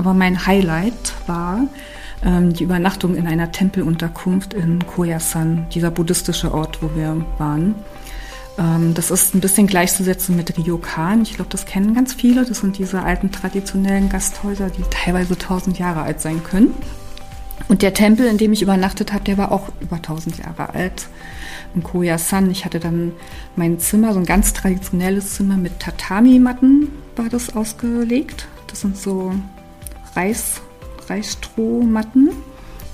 Aber mein Highlight war ähm, die Übernachtung in einer Tempelunterkunft in Koyasan, dieser buddhistische Ort, wo wir waren. Ähm, das ist ein bisschen gleichzusetzen mit Ryokan. Ich glaube, das kennen ganz viele. Das sind diese alten traditionellen Gasthäuser, die teilweise tausend Jahre alt sein können. Und der Tempel, in dem ich übernachtet habe, der war auch über 1000 Jahre alt. In Koyasan. Ich hatte dann mein Zimmer, so ein ganz traditionelles Zimmer mit Tatami-Matten war das ausgelegt. Das sind so Reis, Reisstrohmatten.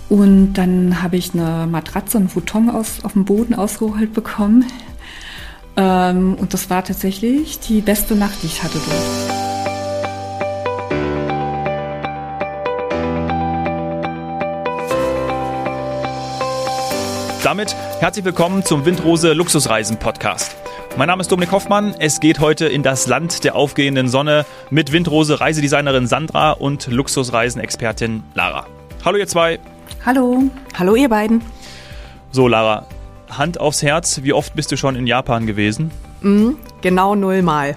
Und dann habe ich eine Matratze, einen Futon aus, auf dem Boden ausgerollt bekommen. Ähm, und das war tatsächlich die beste Nacht, die ich hatte dort. Damit herzlich willkommen zum Windrose Luxusreisen Podcast. Mein Name ist Dominik Hoffmann. Es geht heute in das Land der aufgehenden Sonne mit Windrose Reisedesignerin Sandra und Luxusreisen-Expertin Lara. Hallo ihr zwei. Hallo. Hallo ihr beiden. So Lara, Hand aufs Herz, wie oft bist du schon in Japan gewesen? Mhm, genau nullmal.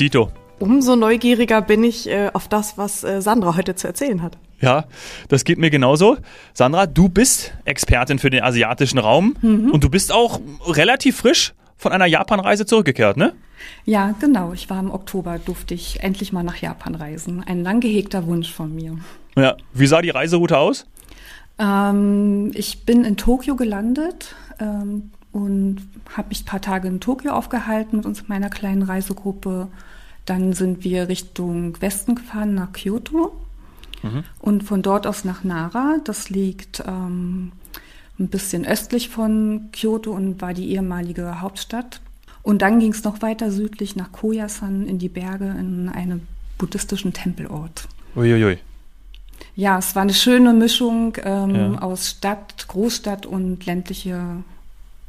Dito. Umso neugieriger bin ich äh, auf das, was äh, Sandra heute zu erzählen hat. Ja, das geht mir genauso. Sandra, du bist Expertin für den asiatischen Raum mhm. und du bist auch relativ frisch von einer Japanreise zurückgekehrt, ne? Ja, genau. Ich war im Oktober, durfte ich endlich mal nach Japan reisen. Ein lang gehegter Wunsch von mir. Ja, wie sah die Reiseroute aus? Ähm, ich bin in Tokio gelandet ähm, und habe mich ein paar Tage in Tokio aufgehalten mit uns meiner kleinen Reisegruppe. Dann sind wir Richtung Westen gefahren nach Kyoto Mhm. Und von dort aus nach Nara, das liegt ähm, ein bisschen östlich von Kyoto und war die ehemalige Hauptstadt. Und dann ging es noch weiter südlich nach Koyasan in die Berge in einen buddhistischen Tempelort. Uiuiui. Ja, es war eine schöne Mischung ähm, ja. aus Stadt, Großstadt und ländliche,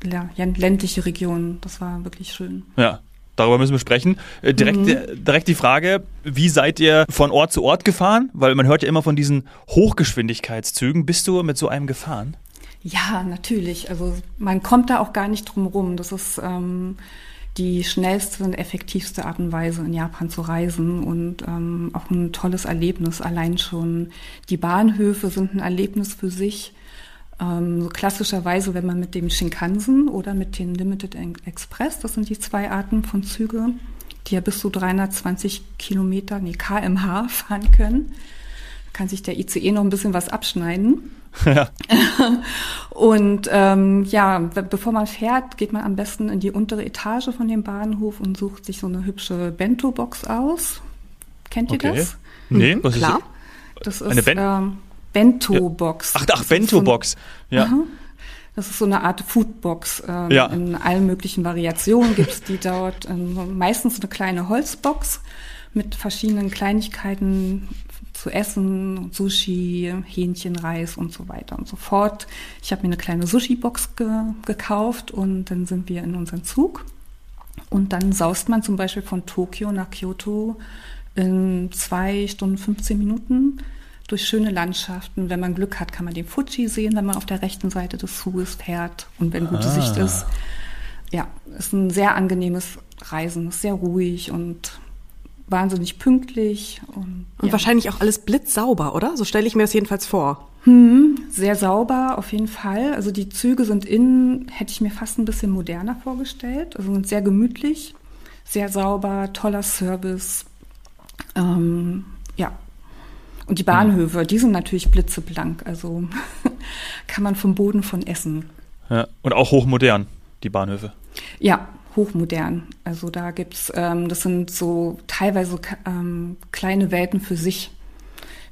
ja, ländliche Region. Das war wirklich schön. Ja, Darüber müssen wir sprechen. Äh, direkt, mhm. Äh, direkt die Frage, wie seid ihr von Ort zu Ort gefahren? Weil man hört ja immer von diesen Hochgeschwindigkeitszügen. Bist du mit so einem gefahren? Ja, natürlich. Also man kommt da auch gar nicht drum rum. Das ist ähm, die schnellste und effektivste Art und Weise, in Japan zu reisen und ähm, auch ein tolles Erlebnis. Allein schon die Bahnhöfe sind ein Erlebnis für sich. Ähm, so klassischerweise, wenn man mit dem Shinkansen oder mit dem Limited Express, das sind die zwei Arten von Züge, die ja bis zu 320 Kilometer, nee, kmh fahren können, kann sich der ICE noch ein bisschen was abschneiden. Ja. und ähm, ja, bevor man fährt, geht man am besten in die untere Etage von dem Bahnhof und sucht sich so eine hübsche Bento-Box aus. Kennt ihr okay. das? Nee, mhm, was klar. Ist das? das ist eine ben ähm, Bento-Box. Ach, ach Bento-Box. Ja. Aha. Das ist so eine Art Foodbox. Ähm, ja. In allen möglichen Variationen gibt es die dort. Ähm, meistens eine kleine Holzbox mit verschiedenen Kleinigkeiten zu essen, Sushi, Hähnchen, Reis und so weiter und so fort. Ich habe mir eine kleine Sushi-Box ge gekauft und dann sind wir in unseren Zug. Und dann saust man zum Beispiel von Tokio nach Kyoto in zwei Stunden 15 Minuten durch schöne Landschaften. Wenn man Glück hat, kann man den Fuji sehen, wenn man auf der rechten Seite des Zuges fährt und wenn gute ah. Sicht ist. Ja, ist ein sehr angenehmes Reisen, sehr ruhig und wahnsinnig pünktlich. Und, und wahrscheinlich auch alles blitzsauber, oder? So stelle ich mir das jedenfalls vor. Hm, sehr sauber, auf jeden Fall. Also die Züge sind innen, hätte ich mir fast ein bisschen moderner vorgestellt. Also sind sehr gemütlich, sehr sauber, toller Service. Ähm, ja, und die Bahnhöfe, die sind natürlich blitzeblank, also kann man vom Boden von essen. Ja, und auch hochmodern, die Bahnhöfe. Ja, hochmodern. Also da gibt's, ähm, das sind so teilweise ähm, kleine Welten für sich.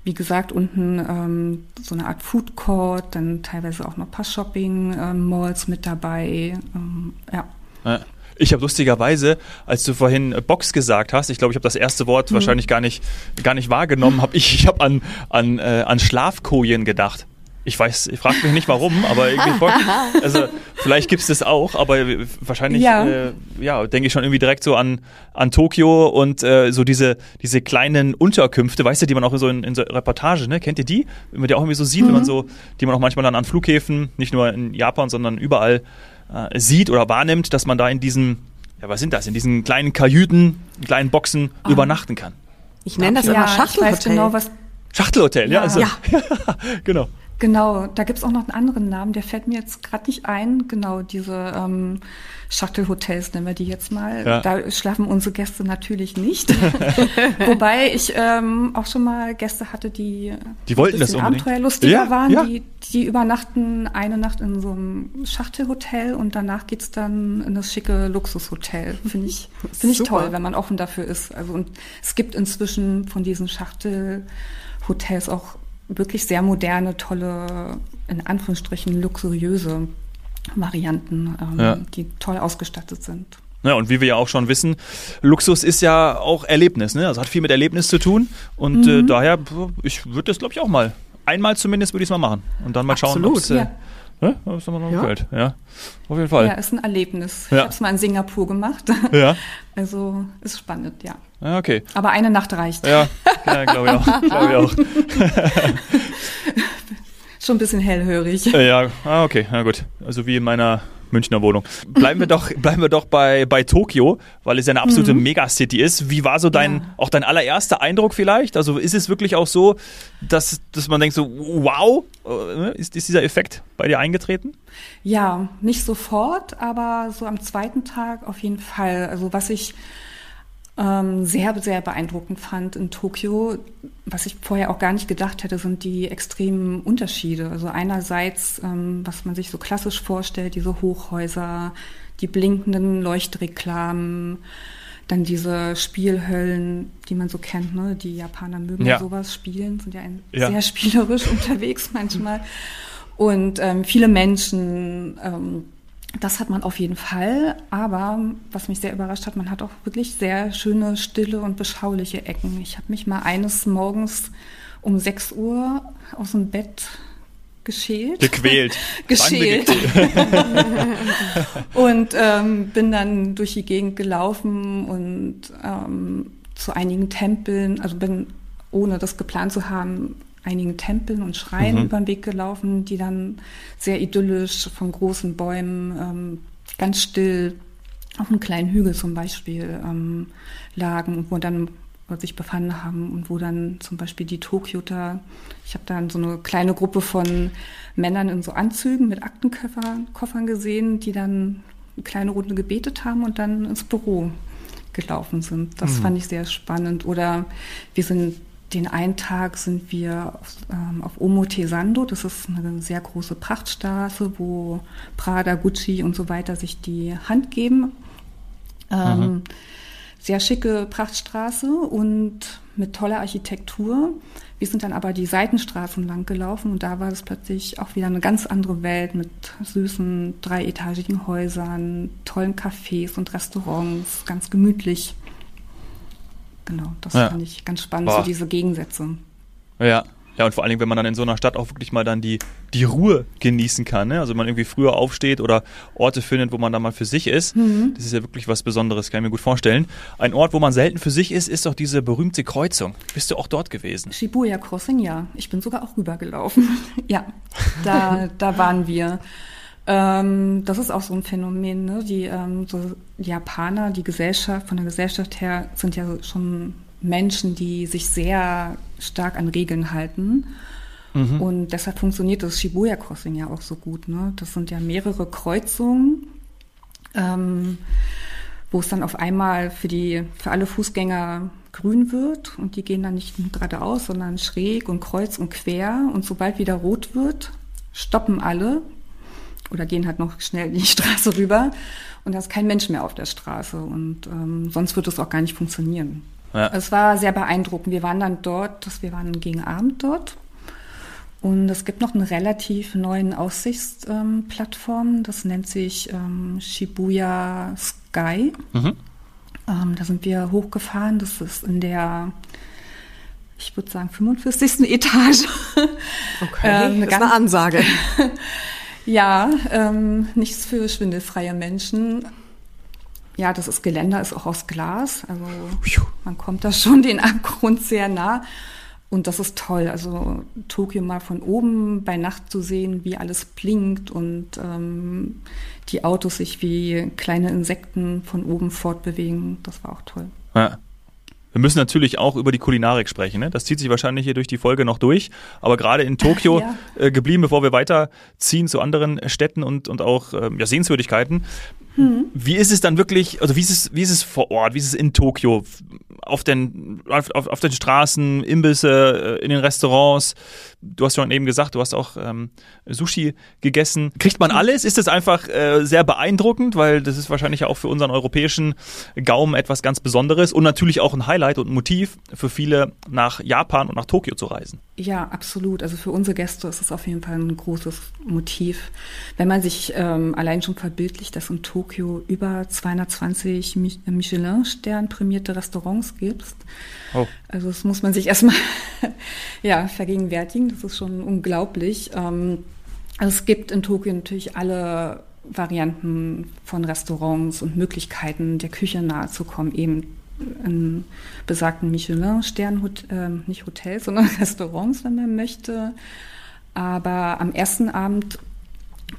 Wie gesagt, unten ähm, so eine Art Food Court, dann teilweise auch noch ein paar Shopping-Malls ähm, mit dabei. Ähm, ja. ja. Ich habe lustigerweise, als du vorhin Box gesagt hast, ich glaube, ich habe das erste Wort mhm. wahrscheinlich gar nicht, gar nicht wahrgenommen, habe ich, ich habe an, an, äh, an Schlafkojen gedacht. Ich weiß, ich frage mich nicht warum, aber irgendwie Bock. Also vielleicht gibt's das auch, aber wahrscheinlich ja, äh, ja denke ich schon irgendwie direkt so an, an Tokio und äh, so diese, diese kleinen Unterkünfte, weißt du, die man auch so in, in so Reportage, ne? Kennt ihr die? Wenn man die auch irgendwie so sieht, mhm. wenn man mhm. so, die man auch manchmal dann an Flughäfen, nicht nur in Japan, sondern überall äh, sieht oder wahrnimmt, dass man da in diesen, ja, was sind das, in diesen kleinen Kajüten, kleinen Boxen oh. übernachten kann. Ich nenne das ja, immer Schachtelhotel. Ich weiß genau, was Schachtelhotel, ja. Ja. Also, Ja. genau. Genau, da gibt's auch noch einen anderen Namen, der fällt mir jetzt gerade nicht ein. Genau, diese ähm, Shuttle-Hotels nennen wir die jetzt mal. Ja. Da schlafen unsere Gäste natürlich nicht. Wobei ich ähm, auch schon mal Gäste hatte, die, Die wollten ein das unbedingt. abenteuerlustiger Ja, waren. ja. Die, die übernachten eine Nacht in so einem Shuttle-Hotel und danach geht's dann in das schicke Luxushotel. Finde ich, finde ich toll, wenn man offen dafür ist. Also und es gibt inzwischen von diesen Shuttle-Hotels auch wirklich sehr moderne, tolle, in Anführungsstrichen luxuriöse Varianten, ähm, Ja. die toll ausgestattet sind. Ja, und wie wir ja auch schon wissen, Luxus ist ja auch Erlebnis, ne? Also hat viel mit Erlebnis zu tun. Und Mhm. äh, daher, ich würde das, glaube ich, auch mal. Einmal zumindest würde ich es mal machen. Und dann mal schauen, Absolut, ob es äh, ja. ne? ob's nochmal noch Ja. gefällt. Ja, auf jeden Ja, Fall. ist ein Erlebnis. Ja. Ich habe es mal in Singapur gemacht. Ja, Also ist spannend, ja. Ja okay. Aber eine Nacht reicht. Ja, ja glaube ich auch. Glaube ich auch. Schon ein bisschen hellhörig. Äh, Ja, ah, okay, na gut. Also wie in meiner Münchner Wohnung. Bleiben wir doch, bleiben wir doch bei, bei Tokio, weil es ja eine absolute Megacity ist. Wie war so dein, Ja. auch dein allererster Eindruck vielleicht? Also ist es wirklich auch so, dass, dass man denkt so, wow, äh, ist, ist dieser Effekt bei dir eingetreten? Ja, nicht sofort, aber so am zweiten Tag auf jeden Fall. Also was ich ähm, sehr, sehr beeindruckend fand in Tokio, was ich vorher auch gar nicht gedacht hätte, sind die extremen Unterschiede. Also einerseits, ähm, was man sich so klassisch vorstellt, diese Hochhäuser, die blinkenden Leuchtreklamen, dann diese Spielhöllen, die man so kennt, ne? Die Japaner mögen Ja. sowas spielen, sind ja, ein, Ja. sehr spielerisch unterwegs manchmal. Und ähm, viele Menschen, ähm, das hat man auf jeden Fall. Aber was mich sehr überrascht hat, man hat auch wirklich sehr schöne, stille und beschauliche Ecken. Ich habe mich mal eines Morgens um 6 Uhr aus dem Bett geschält. Gequält. Geschält. Und ähm, bin dann durch die Gegend gelaufen und ähm, zu einigen Tempeln, also bin ohne das geplant zu haben, einigen Tempeln und Schreien Mhm. über den Weg gelaufen, die dann sehr idyllisch von großen Bäumen ähm, ganz still auf einem kleinen Hügel zum Beispiel ähm, lagen und wo dann sich befanden haben und wo dann zum Beispiel die Tokioter, ich habe dann so eine kleine Gruppe von Männern in so Anzügen mit Aktenkoffern Koffern gesehen, die dann eine kleine Runde gebetet haben und dann ins Büro gelaufen sind. Das fand ich sehr spannend. Oder wir sind den einen Tag sind wir auf, ähm, auf Omotesando, das ist eine sehr große Prachtstraße, wo Prada, Gucci und so weiter sich die Hand geben. Ähm, sehr schicke Prachtstraße und mit toller Architektur. Wir sind dann aber die Seitenstraßen lang gelaufen und da war es plötzlich auch wieder eine ganz andere Welt mit süßen dreietagigen Häusern, tollen Cafés und Restaurants, ganz gemütlich. Genau, das Ja. fand ich ganz spannend, Boah. so diese Gegensätze. Ja. Ja, und vor allen Dingen, wenn man dann in so einer Stadt auch wirklich mal dann die, die Ruhe genießen kann. Ne? Also man irgendwie früher aufsteht oder Orte findet, wo man dann mal für sich ist. Das ist ja wirklich was Besonderes, kann ich mir gut vorstellen. Ein Ort, wo man selten für sich ist, ist doch diese berühmte Kreuzung. Bist du auch dort gewesen? Shibuya Crossing, ja. Ich bin sogar auch rübergelaufen. ja, da, da waren wir. Ähm, das ist auch so ein Phänomen, ne? Die, ähm, so Japaner, die Gesellschaft, von der Gesellschaft her sind ja schon Menschen, die sich sehr stark an Regeln halten. Und deshalb funktioniert das Shibuya Crossing ja auch so gut. Ne? Das sind ja mehrere Kreuzungen, ähm, wo es dann auf einmal für die für alle Fußgänger grün wird und die gehen dann nicht nur geradeaus, sondern schräg und kreuz und quer und sobald wieder rot wird, stoppen alle oder gehen halt noch schnell die Straße rüber und da ist kein Mensch mehr auf der Straße und ähm, sonst wird es auch gar nicht funktionieren. Ja. Es war sehr beeindruckend. Wir waren dann dort, das, wir waren gegen Abend dort und es gibt noch eine relativ neuen Aussichtsplattform, das nennt sich ähm, Shibuya Sky. Mhm. Ähm, da sind wir hochgefahren, das ist in der, ich würde sagen, 45. Etage. Okay, Ähm, eine das ist eine ganz- Ansage. ja, ähm, nichts für schwindelfreie Menschen. Ja, das ist Geländer, ist auch aus Glas, also man kommt da schon den Abgrund sehr nah. Und das ist toll, also Tokio mal von oben bei Nacht zu sehen, wie alles blinkt und ähm, die Autos sich wie kleine Insekten von oben fortbewegen, das war auch toll. Ja. Wir müssen natürlich auch über die Kulinarik sprechen. Ne? Das zieht sich wahrscheinlich hier durch die Folge noch durch. Aber gerade in Tokio ja. äh, geblieben, bevor wir weiterziehen zu anderen Städten und, und auch äh, ja, Sehenswürdigkeiten. Hm. Wie ist es dann wirklich, also wie ist es, wie ist es vor Ort, wie ist es in Tokio? Auf den, auf, auf den Straßen, Imbisse, äh, in den Restaurants. Du hast schon eben gesagt, du hast auch ähm, Sushi gegessen. Kriegt man alles? Ist das einfach äh, sehr beeindruckend, weil das ist wahrscheinlich auch für unseren europäischen Gaumen etwas ganz Besonderes und natürlich auch ein Highlight und ein Motiv für viele nach Japan und nach Tokio zu reisen. Ja, absolut. Also für unsere Gäste ist es auf jeden Fall ein großes Motiv. Wenn man sich ähm, allein schon verbildlicht, dass in Tokio über 220 Michelin-Stern prämierte Restaurants gibt. Oh. Also das muss man sich erstmal ja, vergegenwärtigen. Das ist schon unglaublich. Ähm, also es gibt in Tokio natürlich alle Varianten von Restaurants und Möglichkeiten, der Küche nahe zu kommen, eben in besagten Michelin-Stern, äh, nicht Hotels, sondern Restaurants, wenn man möchte. Aber am ersten Abend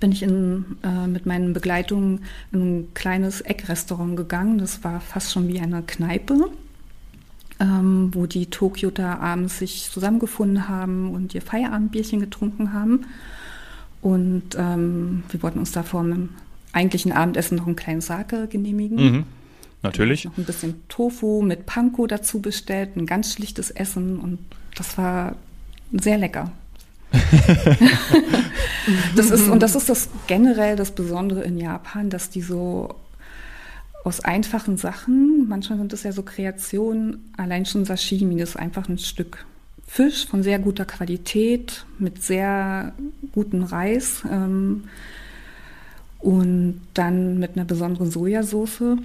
bin ich in, äh, mit meinen Begleitungen in ein kleines Eckrestaurant gegangen. Das war fast schon wie eine Kneipe, ähm, wo die Tokioter abends sich zusammengefunden haben und ihr Feierabendbierchen getrunken haben. Und ähm, wir wollten uns da vor einem eigentlichen Abendessen noch ein kleines Sake genehmigen. Mhm. Natürlich. Noch ein bisschen Tofu mit Panko dazu bestellt, ein ganz schlichtes Essen und das war sehr lecker. das ist, und das ist das generell das Besondere in Japan, dass die so aus einfachen Sachen, manchmal sind es ja so Kreationen, allein schon Sashimi, das ist einfach ein Stück Fisch von sehr guter Qualität, mit sehr gutem Reis ähm, und dann mit einer besonderen Sojasauce.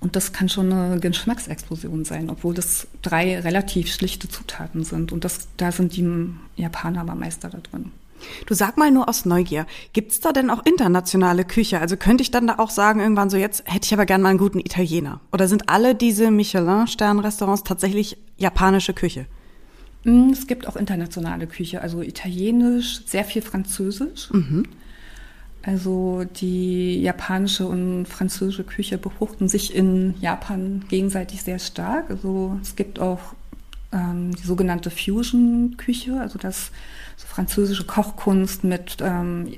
Und das kann schon eine Geschmacksexplosion sein, obwohl das drei relativ schlichte Zutaten sind. Und das, da sind die Japaner aber Meister da drin. Du sag mal nur aus Neugier, gibt's da denn auch internationale Küche? Also könnte ich dann da auch sagen, irgendwann so jetzt hätte ich aber gern mal einen guten Italiener? Oder sind alle diese Michelin-Stern-Restaurants tatsächlich japanische Küche? Mm, es gibt auch internationale Küche, also italienisch, sehr viel französisch. Mhm. Also die japanische und französische Küche befruchten sich in Japan gegenseitig sehr stark. Also es gibt auch ähm, die sogenannte Fusion-Küche, also das so französische Kochkunst mit ähm,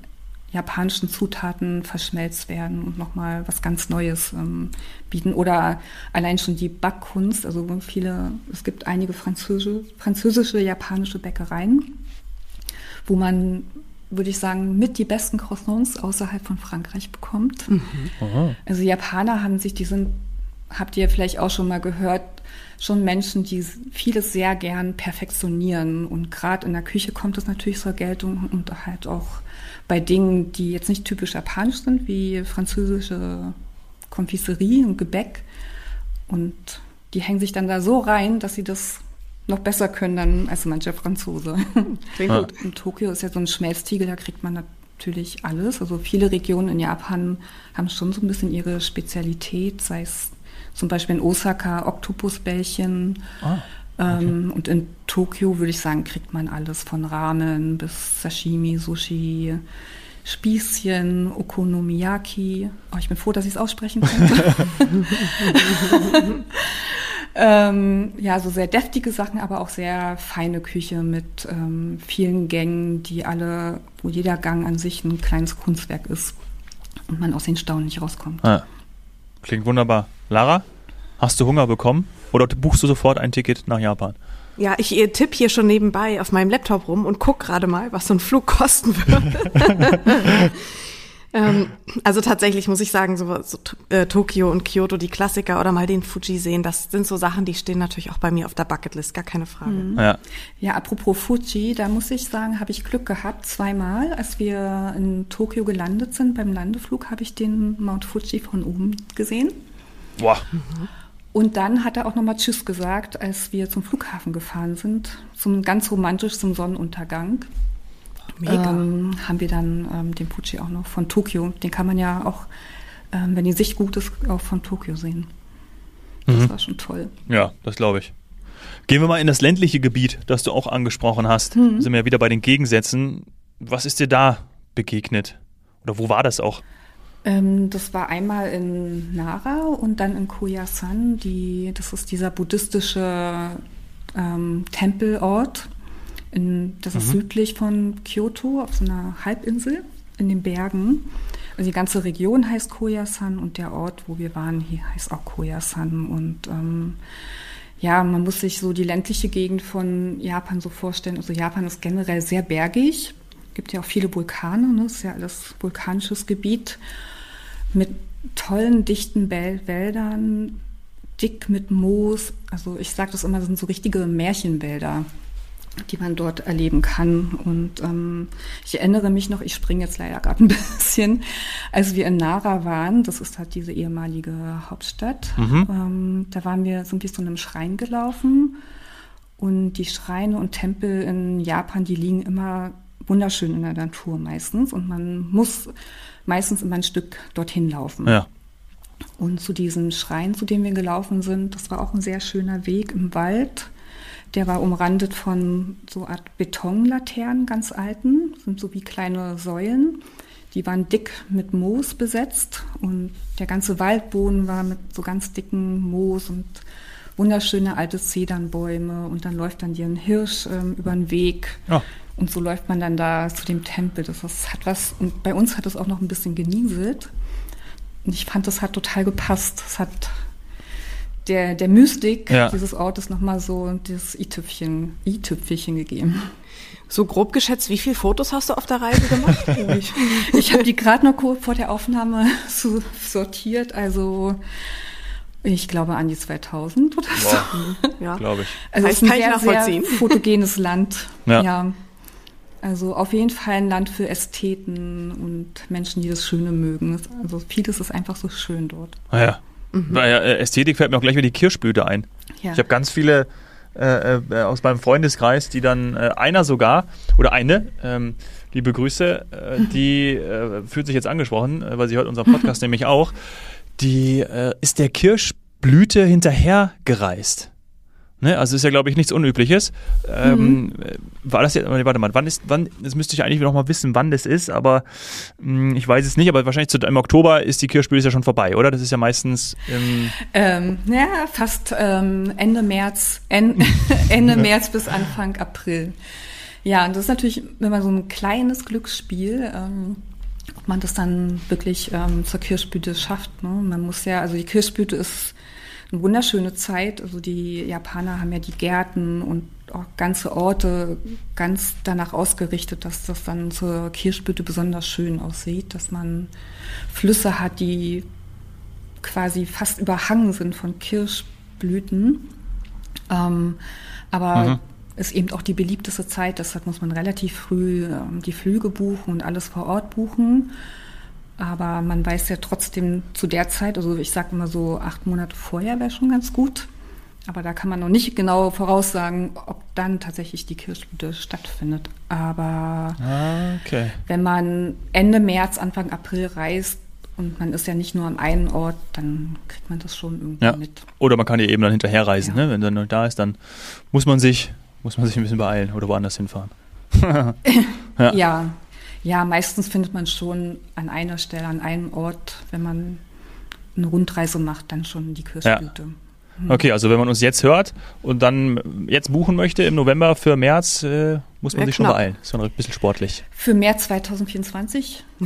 japanischen Zutaten verschmelzt werden und nochmal was ganz Neues ähm, bieten. Oder allein schon die Backkunst, also viele, es gibt einige französische, französische japanische Bäckereien, wo man würde ich sagen, mit die besten Croissants außerhalb von Frankreich bekommt. Mhm. Also Japaner haben sich, die sind, habt ihr vielleicht auch schon mal gehört, schon Menschen, die vieles sehr gern perfektionieren. Und gerade in der Küche kommt es natürlich zur Geltung und halt auch bei Dingen, die jetzt nicht typisch japanisch sind, wie französische Konfiserie und Gebäck. Und die hängen sich dann da so rein, dass sie das noch besser können dann als mancher Franzose. Klingt gut. In Tokio ist ja so ein Schmelztiegel, da kriegt man natürlich alles. Also viele Regionen in Japan haben schon so ein bisschen ihre Spezialität, sei es zum Beispiel in Osaka Oktopusbällchen. Ah, okay. ähm, und in Tokio würde ich sagen, kriegt man alles von Ramen bis Sashimi, Sushi, Spießchen, Okonomiyaki. Oh, ich bin froh, dass ich es aussprechen konnte. Ähm, ja, so sehr deftige Sachen, aber auch sehr feine Küche mit ähm, vielen Gängen, die alle, wo jeder Gang an sich ein kleines Kunstwerk ist und man aus den Staunen nicht rauskommt. Ja. Klingt wunderbar. Lara, hast du Hunger bekommen oder buchst du sofort ein Ticket nach Japan? Ja, ich tippe hier schon nebenbei auf meinem Laptop rum und guck gerade mal, was so ein Flug kosten würde. Ähm, also tatsächlich muss ich sagen, so, so äh, Tokio und Kyoto, die Klassiker oder mal den Fuji sehen, das sind so Sachen, die stehen natürlich auch bei mir auf der Bucketlist, gar keine Frage. Mhm. Ja. ja, apropos Fuji, da muss ich sagen, habe ich Glück gehabt. Zweimal, als wir in Tokio gelandet sind, beim Landeflug, habe ich den Mount Fuji von oben gesehen. Boah. Mhm. Und dann hat er auch nochmal Tschüss gesagt, als wir zum Flughafen gefahren sind, zum ganz romantisch zum Sonnenuntergang. Mega. Ähm, haben wir dann ähm, den Fuji auch noch von Tokio. Den kann man ja auch, ähm, wenn die Sicht gut ist, auch von Tokio sehen. Das mhm. war schon toll. Ja, das glaube ich. Gehen wir mal in das ländliche Gebiet, das du auch angesprochen hast. Mhm. Sind wir ja wieder bei den Gegensätzen. Was ist dir da begegnet? Oder wo war das auch? Ähm, das war einmal in Nara und dann in Koyasan. Die, das ist dieser buddhistische ähm, Tempelort. In, das ist mhm. südlich von Kyoto auf so einer Halbinsel in den Bergen. Also die ganze Region heißt Koyasan und der Ort, wo wir waren, hier heißt auch Koyasan. Und ähm, ja, man muss sich so die ländliche Gegend von Japan so vorstellen. Also Japan ist generell sehr bergig. Es gibt ja auch viele Vulkane, ne? Das ist ja alles vulkanisches Gebiet mit tollen, dichten Wäldern, dick mit Moos. Also ich sage das immer, das sind so richtige Märchenwälder die man dort erleben kann. Und ähm, ich erinnere mich noch, ich springe jetzt leider gerade ein bisschen, als wir in Nara waren, das ist halt diese ehemalige Hauptstadt, mhm. ähm, da waren wir, wir so einem Schrein gelaufen und die Schreine und Tempel in Japan, die liegen immer wunderschön in der Natur meistens und man muss meistens immer ein Stück dorthin laufen. Ja. Und zu diesem Schrein, zu dem wir gelaufen sind, das war auch ein sehr schöner Weg im Wald der war umrandet von so Art Betonlaternen, ganz alten, sind so wie kleine Säulen. Die waren dick mit Moos besetzt und der ganze Waldboden war mit so ganz dicken Moos und wunderschöne alte Zedernbäume und dann läuft dann dir ein Hirsch ähm, über den Weg. Ja. Und so läuft man dann da zu dem Tempel. Das, das hat was, und bei uns hat es auch noch ein bisschen genieselt. Und ich fand, das hat total gepasst. Es hat der, der Mystik ja. dieses Ortes nochmal so das i-Tüpfchen, i-Tüpfelchen gegeben. So grob geschätzt, wie viele Fotos hast du auf der Reise gemacht? ich ich habe die gerade noch kurz vor der Aufnahme so sortiert, also ich glaube an die 2000 oder so. Ja, glaube ich. Also es ist ein sehr, sehr fotogenes Land. Ja. ja. Also auf jeden Fall ein Land für Ästheten und Menschen, die das Schöne mögen. Also vieles ist einfach so schön dort. Ah ja. Mhm. Äh, Ästhetik fällt mir auch gleich wieder die Kirschblüte ein. Ja. Ich habe ganz viele äh, äh, aus meinem Freundeskreis, die dann äh, einer sogar oder eine, ähm, liebe Grüße, äh, die äh, fühlt sich jetzt angesprochen, weil sie hört unseren Podcast nämlich auch. Die ist der Kirschblüte hinterhergereist. Ne? Also ist ja, glaube ich, nichts Unübliches. Ähm, mhm. War das jetzt, warte mal, wann ist, wann, das müsste ich eigentlich noch mal wissen, wann das ist, aber mh, hm, ich weiß es nicht, aber wahrscheinlich zu, im Oktober ist die Kirchspiel ja schon vorbei, oder? Das ist ja meistens im ähm, Ja, fast ähm, Ende März, en, Ende März bis Anfang April. Ja, und das ist natürlich immer so ein kleines Glücksspiel. Ähm, ob man das dann wirklich ähm, zur Kirschblüte schafft. Ne? Man muss ja, also die Kirschblüte ist eine wunderschöne Zeit. Also die Japaner haben ja die Gärten und auch ganze Orte ganz danach ausgerichtet, dass das dann zur Kirschblüte besonders schön aussieht, dass man Flüsse hat, die quasi fast überhangen sind von Kirschblüten. Ähm, aber mhm. ist eben auch die beliebteste Zeit, deshalb muss man relativ früh ähm, die Flüge buchen und alles vor Ort buchen. Aber man weiß ja trotzdem zu der Zeit, also ich sage immer so acht Monate vorher wäre schon ganz gut. Aber da kann man noch nicht genau voraussagen, ob dann tatsächlich die Kirschblüte stattfindet. Aber ah, okay. wenn man Ende März, Anfang April reist und man ist ja nicht nur am einen Ort, dann kriegt man das schon irgendwie ja. mit. Oder man kann ja eben dann hinterher reisen. Ja. Ne? Wenn dann noch da ist, dann muss man sich, muss man sich ein bisschen beeilen oder woanders hinfahren. ja. ja, ja, meistens findet man schon an einer Stelle, an einem Ort, wenn man eine Rundreise macht, dann schon die Kirschblüte. Ja. Hm. Okay, also wenn man uns jetzt hört und dann jetzt buchen möchte im November für März, äh, muss man ja, sich knapp. schon beeilen. Ist schon ein bisschen sportlich. Für März 2024?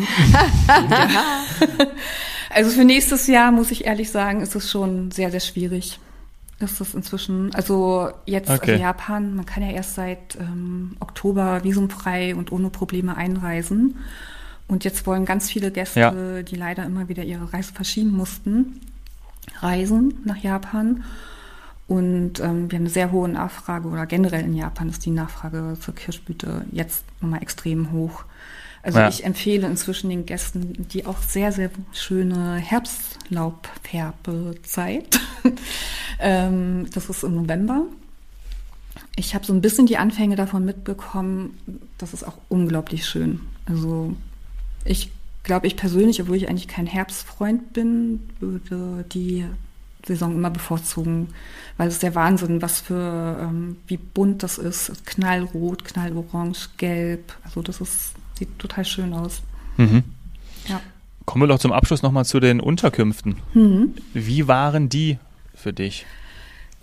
also für nächstes Jahr, muss ich ehrlich sagen, ist es schon sehr, sehr schwierig ist das inzwischen. Also jetzt okay. also Japan, man kann ja erst seit ähm, Oktober visumfrei und ohne Probleme einreisen. Und jetzt wollen ganz viele Gäste, ja. die leider immer wieder ihre Reise verschieben mussten, reisen nach Japan. Und ähm, wir haben eine sehr hohe Nachfrage oder generell in Japan ist die Nachfrage zur Kirschblüte jetzt nochmal extrem hoch. Also ja. ich empfehle inzwischen den Gästen die auch sehr, sehr schöne Herbstlaubfärbezeit. ähm, das ist im November. Ich habe so ein bisschen die Anfänge davon mitbekommen. Das ist auch unglaublich schön. Also ich glaube, ich persönlich, obwohl ich eigentlich kein Herbstfreund bin, würde die Saison immer bevorzugen, weil es ist der Wahnsinn, was für, ähm, wie bunt das ist. Knallrot, knallorange, gelb. Also das ist Sieht total schön aus. Mhm. Ja. Kommen wir doch zum Abschluss nochmal zu den Unterkünften. Mhm. Wie waren die für dich?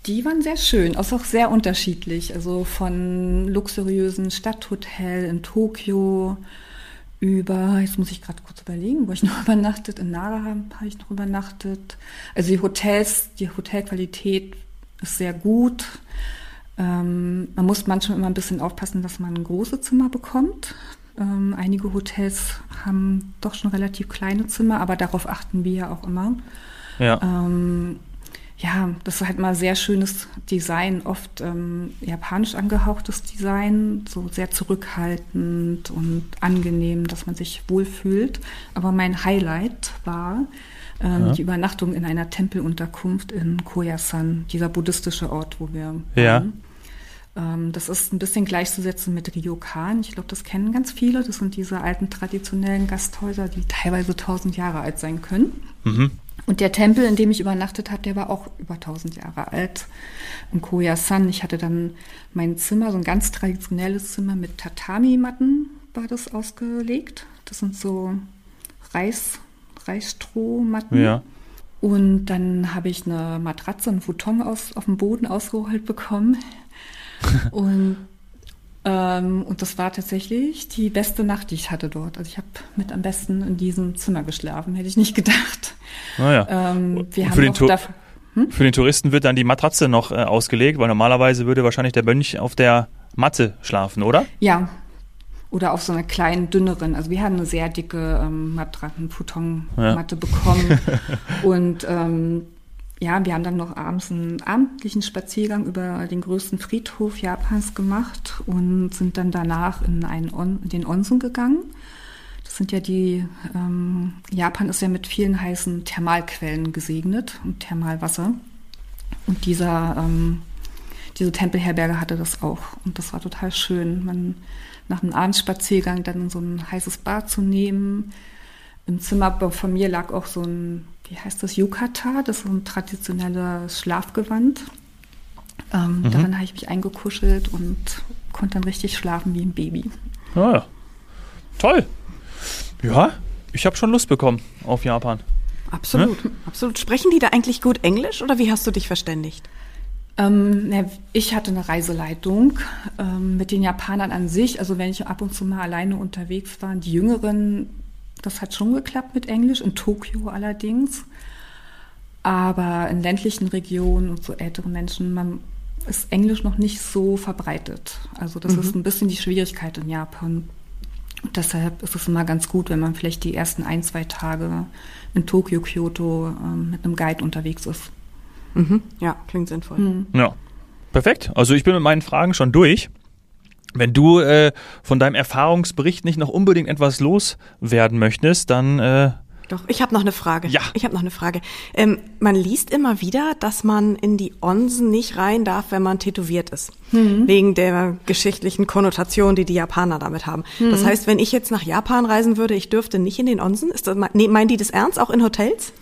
Die waren sehr schön, auch sehr unterschiedlich. Also von luxuriösen Stadthotel in Tokio über, jetzt muss ich gerade kurz überlegen, wo ich noch übernachtet, in Nara habe ich noch übernachtet. Also die Hotels, die Hotelqualität ist sehr gut. Ähm, man muss manchmal immer ein bisschen aufpassen, dass man große Zimmer bekommt. Ähm, einige Hotels haben doch schon relativ kleine Zimmer, aber darauf achten wir ja auch immer. Ja. Ähm, ja, das ist halt mal sehr schönes Design, oft ähm, japanisch angehauchtes Design, so sehr zurückhaltend und angenehm, dass man sich wohlfühlt. Aber mein Highlight war ähm, Ja. die Übernachtung in einer Tempelunterkunft in Koyasan, dieser buddhistische Ort, wo wir Ja. waren. Ähm, das ist ein bisschen gleichzusetzen mit Ryokan. Ich glaube, das kennen ganz viele. Das sind diese alten traditionellen Gasthäuser, die teilweise tausend Jahre alt sein können. Mhm. Und der Tempel, in dem ich übernachtet habe, der war auch über 1000 Jahre alt. In Koyasan. Ich hatte dann mein Zimmer, so ein ganz traditionelles Zimmer mit Tatami-Matten war das ausgelegt. Das sind so Reis, Reisstrohmatten. Ja. Und dann habe ich eine Matratze, einen Futon aus, auf dem Boden ausgerollt bekommen. und, ähm, und das war tatsächlich die beste Nacht, die ich hatte dort. Also ich habe mit am besten in diesem Zimmer geschlafen, hätte ich nicht gedacht. Naja. Ähm, wir Und haben für den dafür, Für den Touristen wird dann die Matratze noch äh, ausgelegt, weil normalerweise würde wahrscheinlich der Mönch auf der Matte schlafen, oder? ja, oder auf so einer kleinen, dünneren. Also wir haben eine sehr dicke ähm, Matratzen, Futonmatte bekommen. und ähm, ja, wir haben dann noch abends einen abendlichen Spaziergang über den größten Friedhof Japans gemacht und sind dann danach in, einen On den Onsen gegangen. Das sind ja die, ähm, Japan ist ja mit vielen heißen Thermalquellen gesegnet und Thermalwasser. Und dieser, ähm, diese Tempelherberge hatte das auch. Und das war total schön, man nach einem Abendspaziergang dann so ein heißes Bad zu nehmen. Im Zimmer von mir lag auch so ein, wie heißt das, Yukata, das ist so ein traditionelles Schlafgewand. Ähm, Darin habe ich mich eingekuschelt und konnte dann richtig schlafen wie ein Baby. Ja, ja. Toll. Ja, ich habe schon Lust bekommen auf Japan. Absolut, absolut. Sprechen die da eigentlich gut Englisch oder wie hast du dich verständigt? Ähm, na, ich hatte eine Reiseleitung ähm, mit den Japanern an sich. Also wenn ich ab und zu mal alleine unterwegs war, die Jüngeren, das hat schon geklappt mit Englisch, in Tokio allerdings. Aber in ländlichen Regionen und so ältere Menschen, man ist Englisch noch nicht so verbreitet. Also das ist ein bisschen die Schwierigkeit in Japan. Und deshalb ist es immer ganz gut, wenn man vielleicht die ersten ein, zwei Tage in Tokio, Kyoto ähm, mit einem Guide unterwegs ist. Mhm. Ja, klingt sinnvoll. Ja. Perfekt. Also ich bin mit meinen Fragen schon durch. Wenn du äh, von deinem Erfahrungsbericht nicht noch unbedingt etwas loswerden möchtest, dann äh, Doch, ich habe noch eine Frage. Ja. Ich habe noch eine Frage. Ähm, man liest immer wieder, dass man in die Onsen nicht rein darf, wenn man tätowiert ist. Wegen der geschichtlichen Konnotation, die die Japaner damit haben. Das heißt, wenn ich jetzt nach Japan reisen würde, ich dürfte nicht in den Onsen? Ist das, nee, meinen die das ernst, auch in Hotels?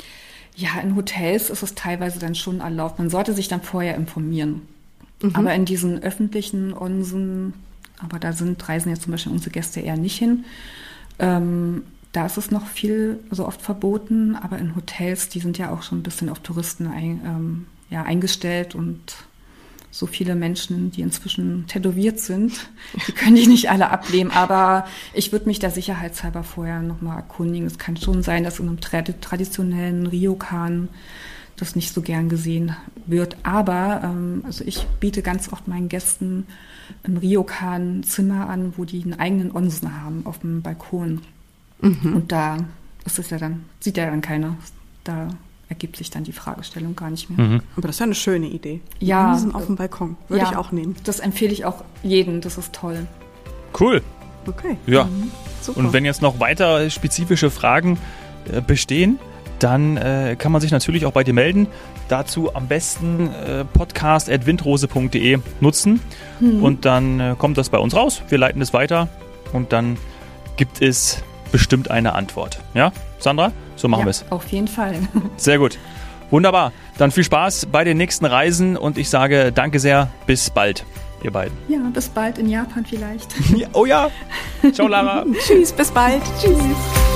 Ja, in Hotels ist es teilweise dann schon erlaubt. Man sollte sich dann vorher informieren. Aber in diesen öffentlichen Onsen, aber da sind reisen jetzt zum Beispiel unsere Gäste eher nicht hin. Ähm, da ist es noch viel, also oft verboten, aber in Hotels, die sind ja auch schon ein bisschen auf Touristen ein, ähm, ja, eingestellt und so viele Menschen, die inzwischen tätowiert sind, die können die nicht alle ablehnen. Aber ich würde mich da sicherheitshalber vorher nochmal erkundigen. Es kann schon sein, dass in einem trad traditionellen Ryokan das nicht so gern gesehen wird. Aber ähm, also ich biete ganz oft meinen Gästen im Ryokan Zimmer an, wo die einen eigenen Onsen haben auf dem Balkon. Und da ist es ja dann, sieht ja dann keiner. Da ergibt sich dann die Fragestellung gar nicht mehr. Aber das ist ja eine schöne Idee. Ja. Onsen auf dem Balkon. Würde Ja, ich auch nehmen. Das empfehle ich auch jedem, das ist toll. cool. Okay. Ja. Super. Und wenn jetzt noch weiter spezifische Fragen äh, bestehen, dann äh, kann man sich natürlich auch bei dir melden. Dazu am besten äh, podcast.windrose.de nutzen und dann äh, kommt das bei uns raus. Wir leiten es weiter und dann gibt es bestimmt eine Antwort. Ja, Sandra? So machen ja, wir es. Auf jeden Fall. Sehr gut. Wunderbar. Dann viel Spaß bei den nächsten Reisen und ich sage danke sehr. Bis bald, ihr beiden. Ja, bis bald in Japan vielleicht. Ja, oh ja. Ciao, Lara. Tschüss, bis bald. Tschüss.